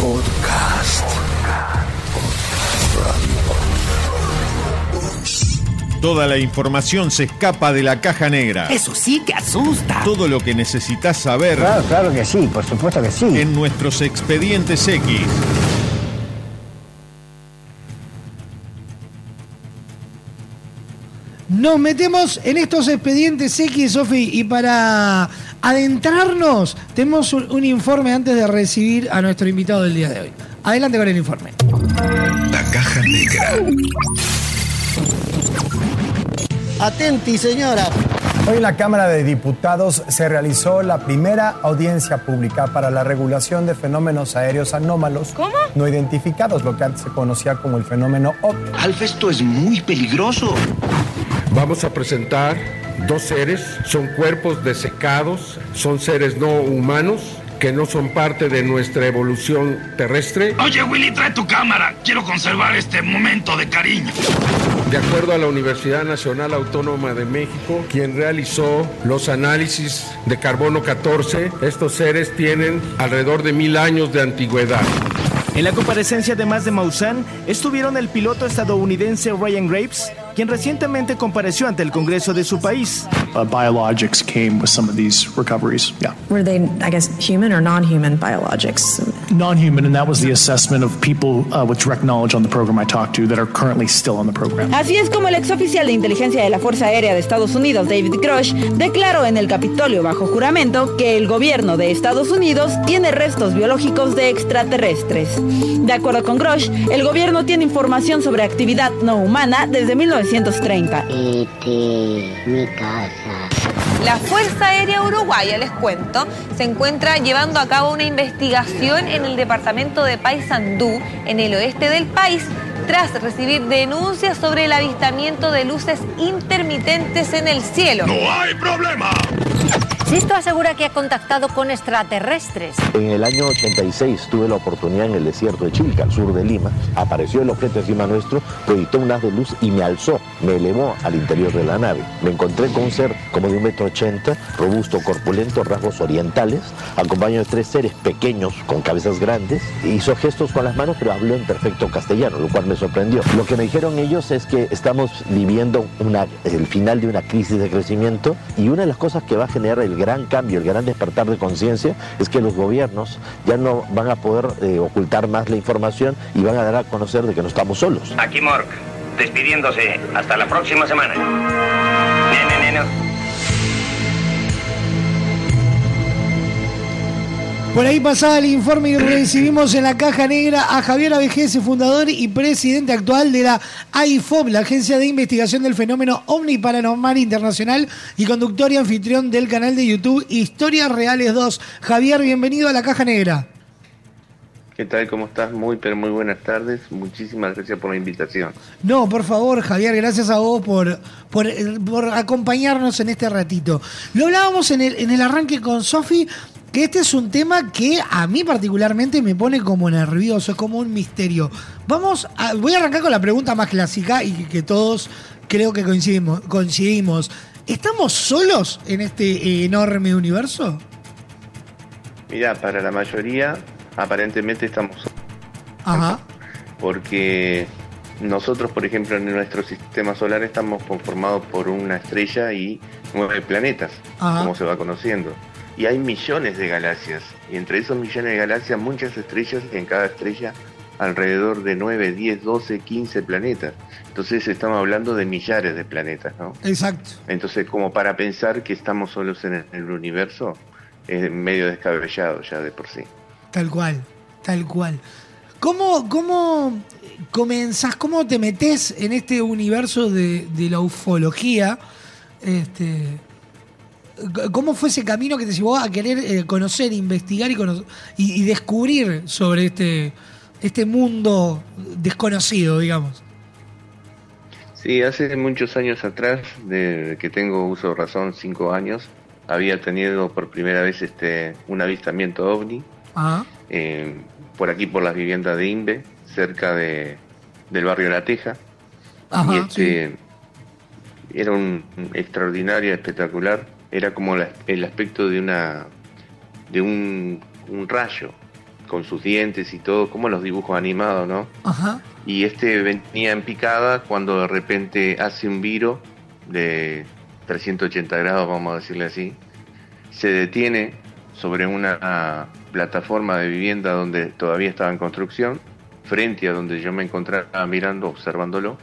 Podcast. Toda la información se escapa de la caja negra. Eso sí que asusta. Todo lo que necesitas saber Claro, claro que sí, por supuesto que sí. en nuestros expedientes X. Nos metemos en estos expedientes X, Sofi, y para adentrarnos, tenemos un, un informe antes de recibir a nuestro invitado del día de hoy. Adelante con el informe. La caja negra. Atenti, señora. Hoy en la Cámara de Diputados se realizó la primera audiencia pública para la regulación de fenómenos aéreos anómalos no identificados, lo que antes se conocía como el fenómeno OVNI. Alfa, esto es muy peligroso. Vamos a presentar dos seres, son cuerpos desecados, son seres no humanos que no son parte de nuestra evolución terrestre. Oye, Willy, trae tu cámara. Quiero conservar este momento de cariño. De acuerdo a la Universidad Nacional Autónoma de México, quien realizó los análisis de carbono 14, estos seres tienen alrededor de mil años de antigüedad. En la comparecencia además de Maussan, estuvieron el piloto estadounidense Ryan Graves, quien recientemente compareció ante el Congreso de su país. Uh, biologics came with some of these recoveries. Yeah. Were they, I guess, human or non human biologics? Non human, and that was the assessment of people uh, with direct knowledge on the program I talked to that are currently still on the program. Así es como el exoficial de inteligencia de la Fuerza Aérea de Estados Unidos, David Grush, declaró en el Capitolio bajo juramento que el gobierno de Estados Unidos tiene restos biológicos de extraterrestres. De acuerdo con Grush, el gobierno tiene información sobre actividad no humana desde 1930. mi casa. La Fuerza Aérea Uruguaya, les cuento, se encuentra llevando a cabo una investigación en el departamento de Paysandú, en el oeste del país, tras recibir denuncias sobre el avistamiento de luces intermitentes en el cielo. hay problema! Sisto asegura que ha contactado con extraterrestres. En el año 86 tuve la oportunidad en el desierto de Chilca, al sur de Lima. Apareció el objeto encima nuestro, proyectó un haz de luz y me alzó, me elevó al interior de la nave. Me encontré con un ser como de un metro ochenta, robusto, corpulento, rasgos orientales, acompañado de tres seres pequeños con cabezas grandes. Hizo gestos con las manos, pero habló en perfecto castellano, lo cual me sorprendió. Lo que me dijeron ellos es que estamos viviendo el final de una crisis de crecimiento y una de las cosas que va a generar el gran cambio, el gran despertar de conciencia es que los gobiernos ya no van a poder eh, ocultar más la información y van a dar a conocer de que no estamos solos. Aquí Mork, despidiéndose. Hasta la próxima semana. Por ahí pasaba el informe y recibimos en la caja negra a Javier Avejese, fundador y presidente actual de la AIFOP, la Agencia de Investigación del Fenómeno OVNI Paranormal Internacional y conductor y anfitrión del canal de YouTube Historias Reales 2. Javier, bienvenido a la caja negra. ¿Qué tal? ¿Cómo estás? Muy, pero muy buenas tardes. Muchísimas gracias por la invitación. No, por favor, Javier, gracias a vos por, por, por acompañarnos en este ratito. Lo hablábamos en el, en el arranque con Sofi, que este es un tema que a mí particularmente me pone como nervioso, es como un misterio. Vamos a, voy a arrancar con la pregunta más clásica y que todos creo que coincidimos. coincidimos. ¿Estamos solos en este enorme universo? Mira, para la mayoría, aparentemente estamos solos. Ajá. Porque nosotros, por ejemplo, en nuestro sistema solar estamos conformados por una estrella y nueve planetas, Ajá. como se va conociendo. Y hay millones de galaxias. Y entre esos millones de galaxias, muchas estrellas, y en cada estrella alrededor de 9, 10, 12, 15 planetas. Entonces estamos hablando de millares de planetas, ¿no? Exacto. Entonces, como para pensar que estamos solos en el, en el universo, es medio descabellado ya de por sí. Tal cual, tal cual. ¿Cómo, cómo comenzás, cómo te metes en este universo de, de la ufología? Este, ¿Cómo fue ese camino que te llevó a querer eh, conocer, investigar y, cono- y, y descubrir sobre este, este mundo desconocido, digamos? Sí, hace muchos años atrás, de que tengo uso de razón, cinco años, había tenido por primera vez este un avistamiento ovni eh, por aquí por las viviendas de Imbe, cerca de, del barrio La Teja. Ajá, y este era un extraordinario, espectacular. Era como la- el aspecto de una de un, un rayo, con sus dientes y todo, como los dibujos animados, ¿no? Ajá. Y este venía en picada cuando de repente hace un viro de 380 grados, vamos a decirle así, se detiene sobre una plataforma de vivienda donde todavía estaba en construcción, frente a donde yo me encontraba mirando, observándolo,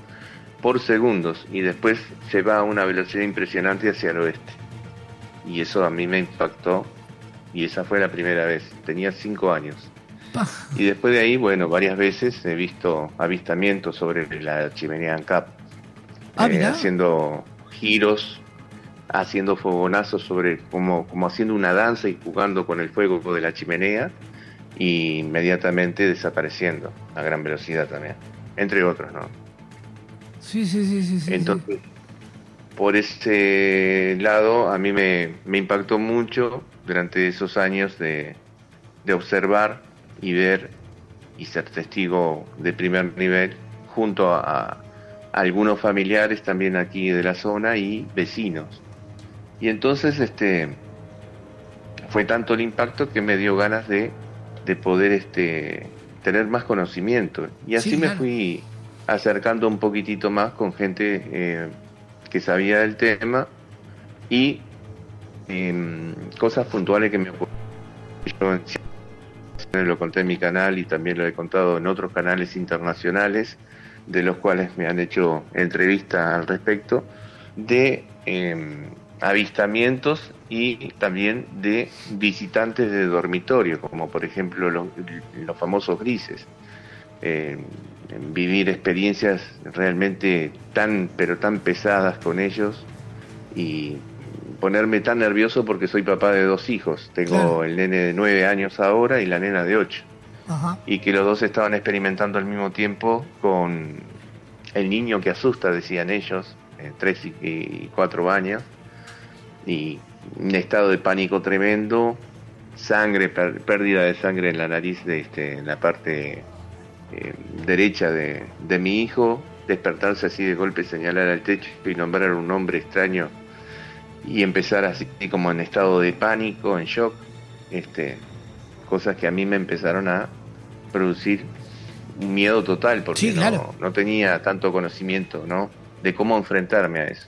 por segundos, y después se va a una velocidad impresionante hacia el oeste. Y eso a mí me impactó, y esa fue la primera vez, tenía cinco años. Y después de ahí, bueno, varias veces he visto avistamientos sobre la chimenea ANCAP, Ah, eh, haciendo giros, haciendo fogonazos sobre, como, como haciendo una danza y jugando con el fuego de la chimenea, y inmediatamente desapareciendo a gran velocidad también, entre otros, ¿no? Sí, sí, sí, sí. sí, Entonces, por ese lado, a mí me, me impactó mucho durante esos años de, de observar y ver y ser testigo de primer nivel junto a, a algunos familiares también aquí de la zona y vecinos. Y entonces este fue tanto el impacto que me dio ganas de, de poder este tener más conocimiento. Y así Sí, me claro. fui acercando un poquitito más con gente eh, que sabía del tema y em, cosas puntuales que me ocurrieron. Yo lo conté en mi canal y también lo he contado en otros canales internacionales de los cuales me han hecho entrevistas al respecto de em, avistamientos y también de visitantes de dormitorio, como por ejemplo los, los famosos grises. Eh, vivir experiencias realmente tan, pero tan pesadas con ellos y ponerme tan nervioso porque soy papá de dos hijos. Tengo Claro. el nene de nueve años ahora y la nena de ocho Ajá. y que los dos estaban experimentando al mismo tiempo con el niño que asusta, decían ellos, eh, tres y, y cuatro años, y un estado de pánico tremendo, sangre, pérdida de sangre en la nariz, de este, en la parte eh, derecha de, de mi hijo, despertarse así de golpe, señalar al techo y nombrar un nombre extraño y empezar así como en estado de pánico, en shock, este, cosas que a mí me empezaron a producir un miedo total porque Sí, no, claro. no tenía tanto conocimiento ¿no? de cómo enfrentarme a eso.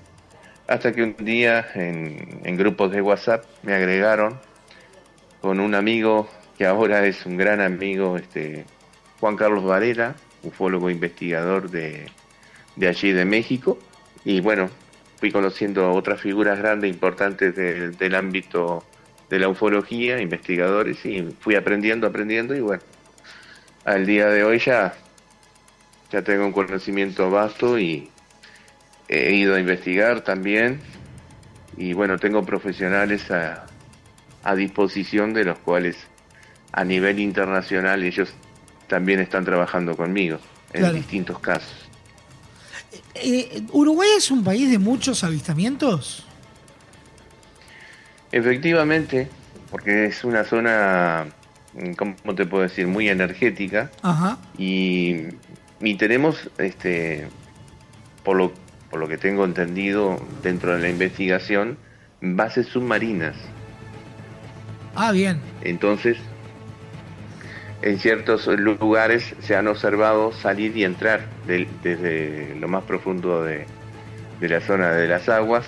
Hasta que un día en, en grupos de WhatsApp me agregaron con un amigo que ahora es un gran amigo, este, Juan Carlos Varela, ufólogo investigador de, de allí de México. Y bueno, fui conociendo a otras figuras grandes, importantes del, del ámbito de la ufología, investigadores, y fui aprendiendo, aprendiendo, y bueno, al día de hoy ya, ya tengo un conocimiento vasto y he ido a investigar también, y bueno, tengo profesionales a, a disposición de los cuales a nivel internacional ellos también están trabajando conmigo en Claro. distintos casos. Eh, ¿Uruguay es un país de muchos avistamientos? Efectivamente, porque es una zona, mm, ¿cómo te puedo decir?, muy energética Ajá. y, y tenemos, este, por lo, por lo que tengo entendido dentro de la investigación, bases submarinas. Ah, bien. Entonces, en ciertos lugares se han observado salir y entrar desde lo más profundo de, de la zona de las aguas,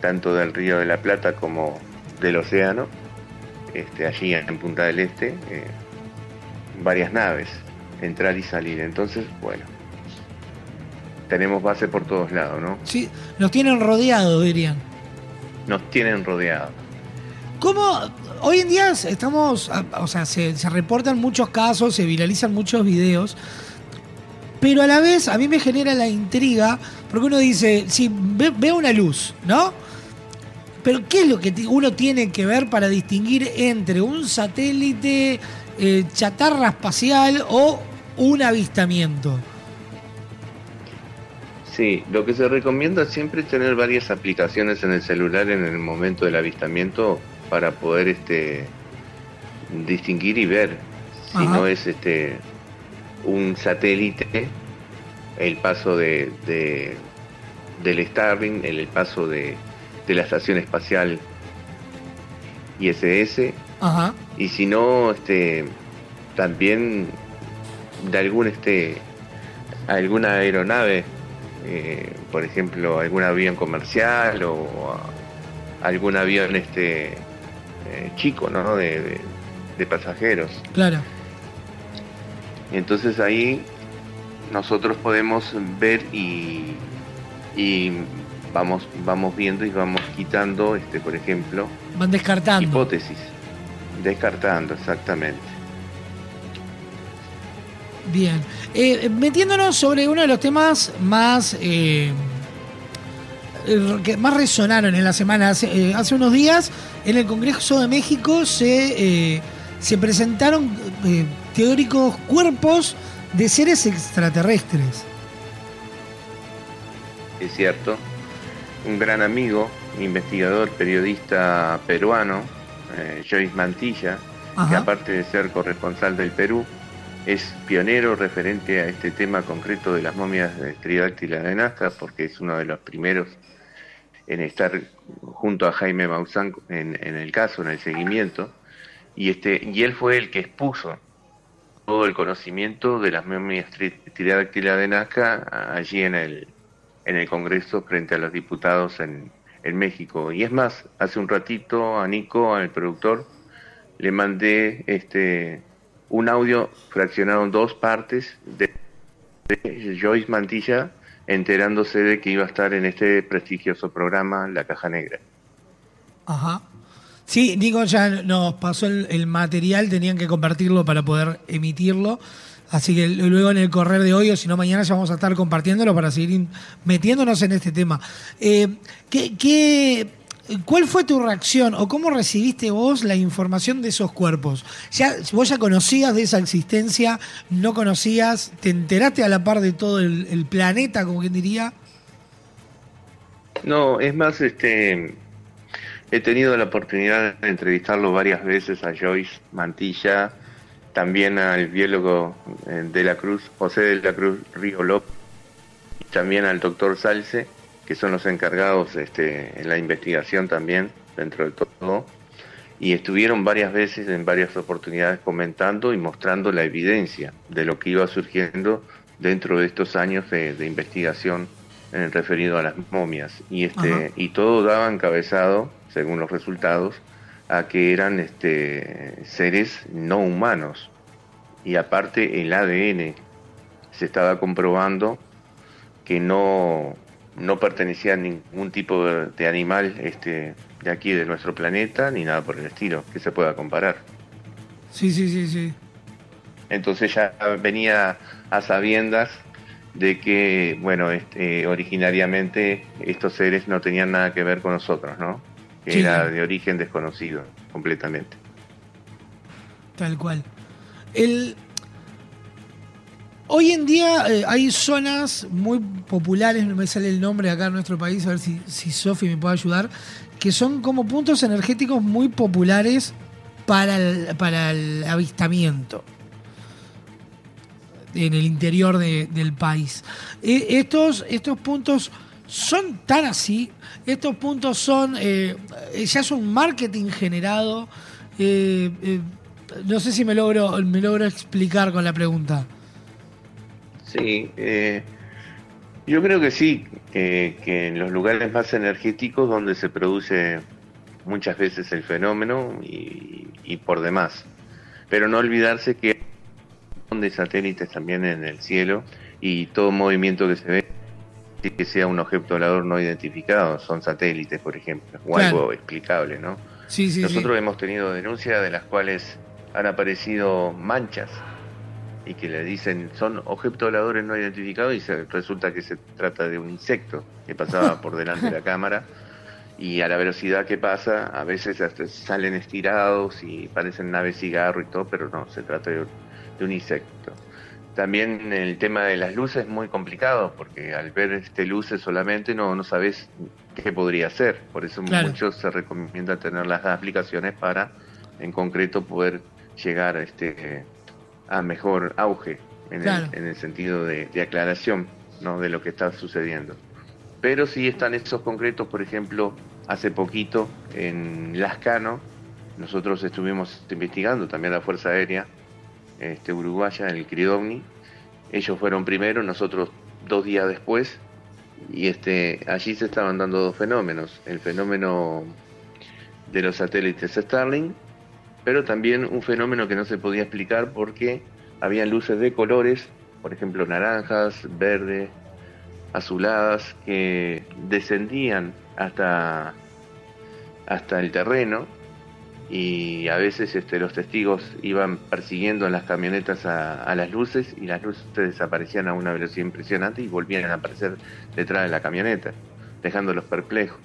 tanto del río de la Plata como del océano, este, allí en Punta del Este, eh, varias naves, entrar y salir. Entonces, bueno, tenemos base por todos lados, ¿no? Sí, nos tienen rodeados, dirían. Nos tienen rodeados. ¿Cómo? Hoy en día estamos, o sea, se, reportan muchos casos, se viralizan muchos videos, pero a la vez a mí me genera la intriga, porque uno dice, si ve, veo una luz, ¿no? Pero ¿qué es lo que uno tiene que ver para distinguir entre un satélite, eh, chatarra espacial o un avistamiento? Sí, lo que se recomienda siempre es tener varias aplicaciones en el celular en el momento del avistamiento para poder este distinguir y ver si no es este un satélite el paso de, de- del Starlink, el, el paso de, de la estación espacial ISS Ajá. y si no este también de algún este alguna aeronave, eh, por ejemplo, algún avión comercial o algún avión este eh, chico, ¿no? De, de pasajeros. Claro. Entonces ahí nosotros podemos ver y, y vamos, vamos viendo y vamos quitando, este, por ejemplo, Van descartando. hipótesis. Descartando, exactamente. Bien. Eh, metiéndonos sobre uno de los temas más. eh, que más resonaron en la semana. Hace, eh, hace unos días, en el Congreso de México se, eh, se presentaron eh, teóricos cuerpos de seres extraterrestres. Es cierto. Un gran amigo, investigador, periodista peruano, eh, Joyce Mantilla, que aparte de ser corresponsal del Perú, es pionero referente a este tema concreto de las momias de Tridáctila de Nazca, porque es uno de los primeros en estar junto a Jaime Maussan en, en el caso, en el seguimiento, y, este, y él fue el que expuso todo el conocimiento de las momias tri- Tridáctila de Nazca allí en el, en el Congreso frente a los diputados en, en México. Y es más, hace un ratito a Nico, al productor, le mandé este un audio fraccionado en dos partes de Joyce Mantilla enterándose de que iba a estar en este prestigioso programa La Caja Negra. Ajá. Sí, Nico ya nos pasó el, material, tenían que compartirlo para poder emitirlo. Así que luego en el correr de hoy o si no mañana ya vamos a estar compartiéndolo para seguir metiéndonos en este tema. Eh, ¿qué, qué- cuál fue tu reacción o cómo recibiste vos la información de esos cuerpos? Ya, ¿Vos ya conocías de esa existencia? ¿No conocías? ¿Te enteraste a la par de todo el, planeta, como quien diría? No, es más, este, he tenido la oportunidad de entrevistarlo varias veces a Joyce Mantilla, también al biólogo eh, de la Cruz, José de la Cruz Río López, también al doctor Salce, que son los encargados este, en la investigación también, dentro de todo, y estuvieron varias veces en varias oportunidades comentando y mostrando la evidencia de lo que iba surgiendo dentro de estos años de, de investigación referido a las momias. Y este Ajá. y todo daba encabezado según los resultados a que eran este seres no humanos. Y aparte el ADN se estaba comprobando que no no pertenecía a ningún tipo de, animal este de aquí de nuestro planeta ni nada por el estilo que se pueda comparar Sí, sí, sí, sí. entonces ya venía a sabiendas de que, bueno, este, originariamente estos seres no tenían nada que ver con nosotros, ¿no? Sí. era de origen desconocido, completamente. Tal cual. El... Hoy en día eh, hay zonas muy populares, no me sale el nombre acá en nuestro país, a ver si, si Sofi me puede ayudar, que son como puntos energéticos muy populares para el, para el avistamiento en el interior de- del país. Eh, estos, estos puntos son tan así, estos puntos son, eh, ya es un marketing generado. eh, eh, no sé si me logro, me logro explicar con la pregunta. Sí, eh, yo creo que sí, que, que en los lugares más energéticos donde se produce muchas veces el fenómeno y, y por demás. Pero no olvidarse que hay de satélites también en el cielo y todo movimiento que se ve que sea un objeto volador no identificado, son satélites, por ejemplo, o Claro. algo explicable, ¿no? Sí, sí, Nosotros sí. hemos tenido denuncias de las cuales han aparecido manchas y que le dicen son objetos voladores no identificados y se, resulta que se trata de un insecto que pasaba por delante de la cámara y a la velocidad que pasa a veces hasta salen estirados y parecen naves cigarro y todo, pero no, se trata de, de un insecto. También el tema de las luces es muy complicado porque al ver este luces solamente no, no sabes qué podría ser. Por eso Claro. muchos se recomienda tener las aplicaciones para en concreto poder llegar a este a mejor auge en, Claro. el, en el sentido de, de aclaración ¿no? de lo que está sucediendo. Pero sí están esos concretos, por ejemplo, hace poquito en Lascano, nosotros estuvimos investigando también la Fuerza Aérea este, uruguaya, el Cridovni. Ellos fueron primero, nosotros dos días después, y este, allí se estaban dando dos fenómenos, el fenómeno de los satélites Starlink, pero también un fenómeno que no se podía explicar porque habían luces de colores, por ejemplo naranjas, verdes, azuladas, que descendían hasta, hasta el terreno y a veces este, los testigos iban persiguiendo en las camionetas a, a, las luces y las luces desaparecían a una velocidad impresionante y volvían a aparecer detrás de la camioneta, dejándolos perplejos.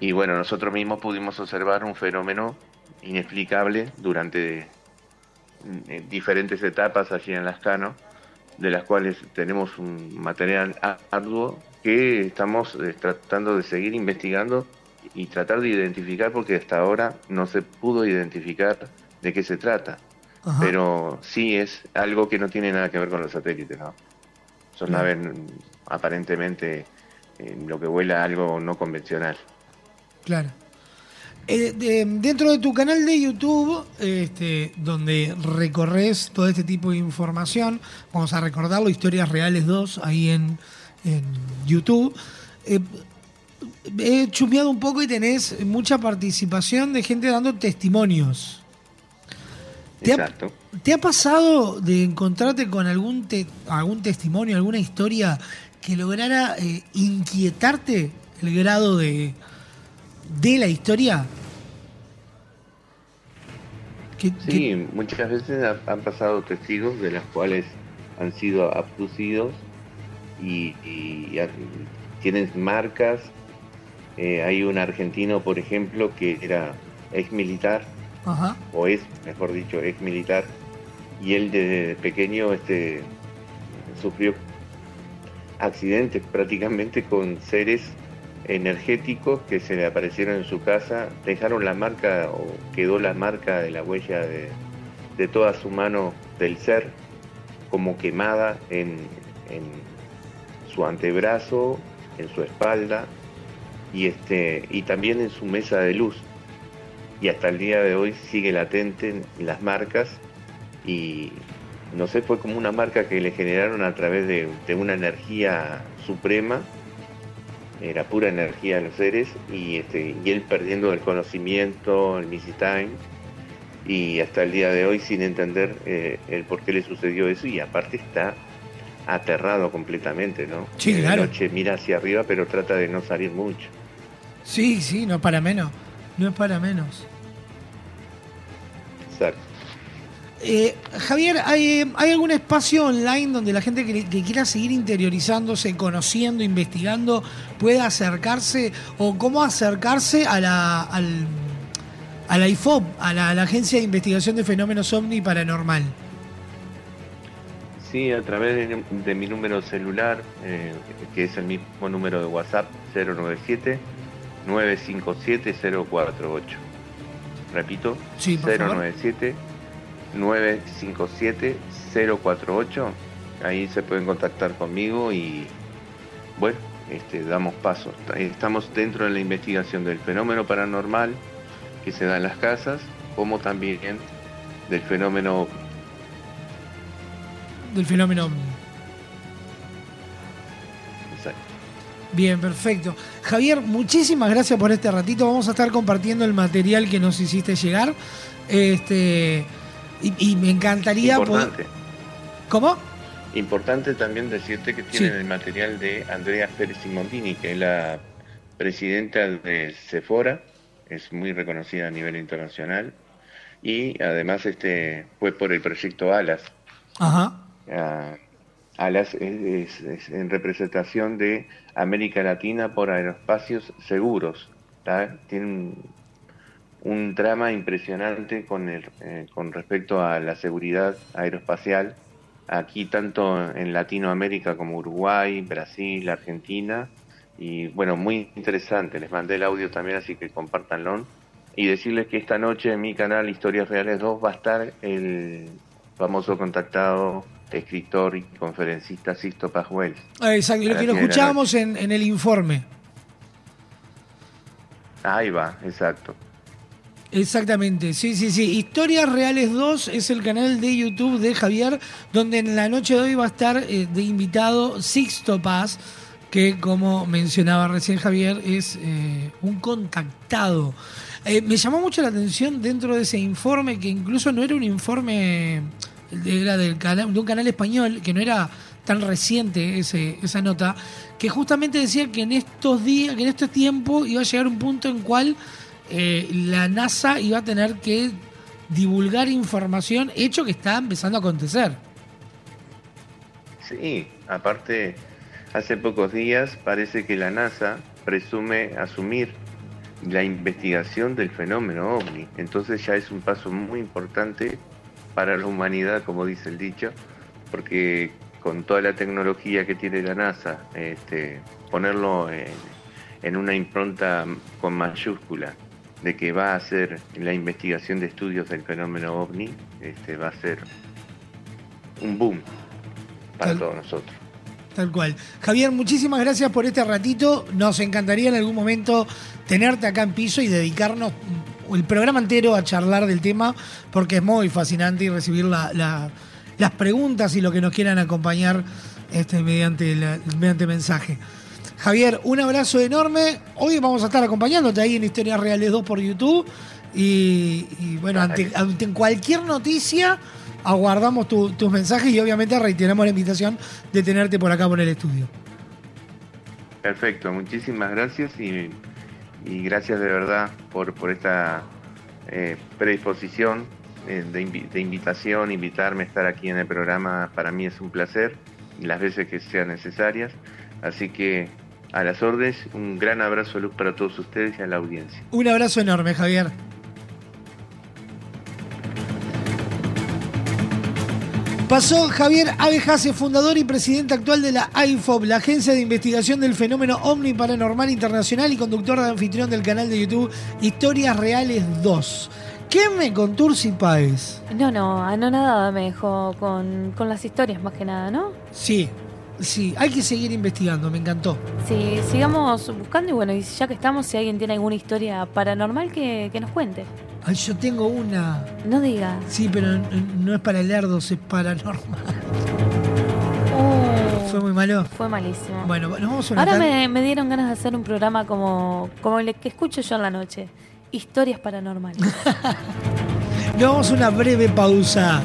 Y bueno, nosotros mismos pudimos observar un fenómeno inexplicable durante eh, diferentes etapas allí en Lascano, de las cuales tenemos un material arduo que estamos eh, tratando de seguir investigando y tratar de identificar porque hasta ahora no se pudo identificar de qué se trata. Ajá. Pero sí es algo que no tiene nada que ver con los satélites, ¿no? Son naves mm, aparentemente eh, lo que vuela algo no convencional. Claro. Eh, de- dentro de tu canal de YouTube, este, donde recorres todo este tipo de información, vamos a recordarlo, Historias Reales 2, ahí en, en YouTube. eh, he chumeado un poco y tenés mucha participación de gente dando testimonios. ¿Te ha, Exacto. te ha pasado de encontrarte con algún, te- algún testimonio, alguna historia que lograra eh, inquietarte el grado de, de la historia? Sí, muchas veces ha- han pasado testigos de las cuales han sido abducidos y, tienen marcas. Eh, hay un argentino, por ejemplo, que era ex militar, Ajá. o es, mejor dicho, ex militar, y él desde pequeño este, sufrió accidentes prácticamente con seres energéticos que se le aparecieron en su casa, dejaron la marca o quedó la marca de la huella de, de toda su mano del ser como quemada en, en su antebrazo, en su espalda y este y también en su mesa de luz. Y hasta el día de hoy sigue latente en las marcas y no sé, fue como una marca que le generaron a través de, de una energía suprema, era pura energía de los seres, y, este, y él perdiendo el conocimiento, el Missy Time, y hasta el día de hoy sin entender eh, el por qué le sucedió eso, y aparte está aterrado completamente, ¿no? Sí, claro. noche mira hacia arriba, pero trata de no salir mucho. Sí, sí, no para menos. No es para menos. Exacto. Eh, Javier, ¿hay, hay algún espacio online donde la gente que, que quiera seguir interiorizándose, conociendo, investigando, pueda acercarse? ¿O cómo acercarse a la, al, a la IFOP, a la, a la Agencia de Investigación de Fenómenos OVNI Paranormal? Sí, a través de, de mi número celular, eh, que es el mismo número de WhatsApp, 097 957 048. Repito, Sí, por favor. 097 957 048. Ahí se pueden contactar conmigo y bueno, este, damos paso. Estamos dentro de la investigación del fenómeno paranormal que se da en las casas, como también del fenómeno Del fenómeno. Bien, perfecto. Javier, muchísimas gracias por este ratito. Vamos a estar compartiendo el material que nos hiciste llegar. Este y, y me encantaría poder- Importante. ¿Cómo? Importante también decirte que tienen Sí. el material de Andrea Pérez Simondini, que es la presidenta de Sephora, es muy reconocida a nivel internacional, y además este fue por el proyecto ALAS. Ajá. Ah, ALAS es, es- es en representación de América Latina por aeroespacios seguros. ¿tá? Tiene un, un drama impresionante con, el, eh, con respecto a la seguridad aeroespacial, aquí tanto en Latinoamérica como Uruguay, Brasil, Argentina, y bueno, muy interesante, les mandé el audio también, así que compártanlo. Y decirles que esta noche en mi canal Historias Reales 2 va a estar el famoso contactado escritor y conferencista Sisto Pajuel. Exacto, lo que lo 10 de la escuchábamos en, en el informe. Ahí va, exacto. Exactamente, sí, sí, sí. Historias Reales 2 es el canal de YouTube de Javier, donde en la noche de hoy va a estar eh, de invitado Sixto Paz, que como mencionaba recién Javier, es eh, un contactado. Eh, me llamó mucho la atención dentro de ese informe, que incluso no era un informe, era del canal, de un canal español, que no era tan reciente ese, esa nota, que justamente decía que en estos días, que en este tiempo iba a llegar un punto en cual eh, la NASA iba a tener que divulgar información, hecho que está empezando a acontecer. Sí, aparte, hace pocos días parece que la NASA presume asumir la investigación del fenómeno ovni. Entonces ya es un paso muy importante para la humanidad, como dice el dicho, porque con toda la tecnología que tiene la NASA, este, ponerlo en, en una impronta con mayúscula de que va a hacer la investigación de estudios del fenómeno ovni, este, va a ser un boom para Tal- todos nosotros. Tal cual. Javier, muchísimas gracias por este ratito. Nos encantaría en algún momento tenerte acá en piso y dedicarnos el programa entero a charlar del tema, porque es muy fascinante y recibir la- la- las preguntas y lo que nos quieran acompañar este, mediante, la- mediante mensaje. Javier, un abrazo enorme. Hoy vamos a estar acompañándote ahí en Historias Reales 2 por YouTube. Y, y, bueno, ante, ante cualquier noticia, aguardamos tu- tus mensajes y obviamente reiteramos la invitación de tenerte por acá por el estudio. Perfecto, muchísimas gracias y, y gracias de verdad por, por esta eh, predisposición eh, de, invi- de invitación, invitarme a estar aquí en el programa. Para mí es un placer, las veces que sean necesarias. Así que a las órdenes, un gran abrazo de luz para todos ustedes y a la audiencia. Un abrazo enorme, Javier. Pasó Javier Abejase, fundador y presidente actual de la IFOP, la Agencia de Investigación del Fenómeno Omni Paranormal Internacional y conductor de anfitrión del canal de YouTube Historias Reales 2. ¿Qué me con Tursi Páez? No, no, anonadada me dejó con, con las historias más que nada, ¿no? Sí, sí, hay que seguir investigando, me encantó. Sí, sigamos buscando y bueno, y ya que estamos, si alguien tiene alguna historia paranormal, que, que nos cuente. Ay, yo tengo una. No diga. Sí, pero no es para lerdos, es paranormal. Fue muy malo. Fue malísimo. Bueno, nos vamos a una Ahora me dieron ganas de hacer un programa como, como el que escucho yo en la noche. Historias paranormales. Nos vamos a una breve pausa.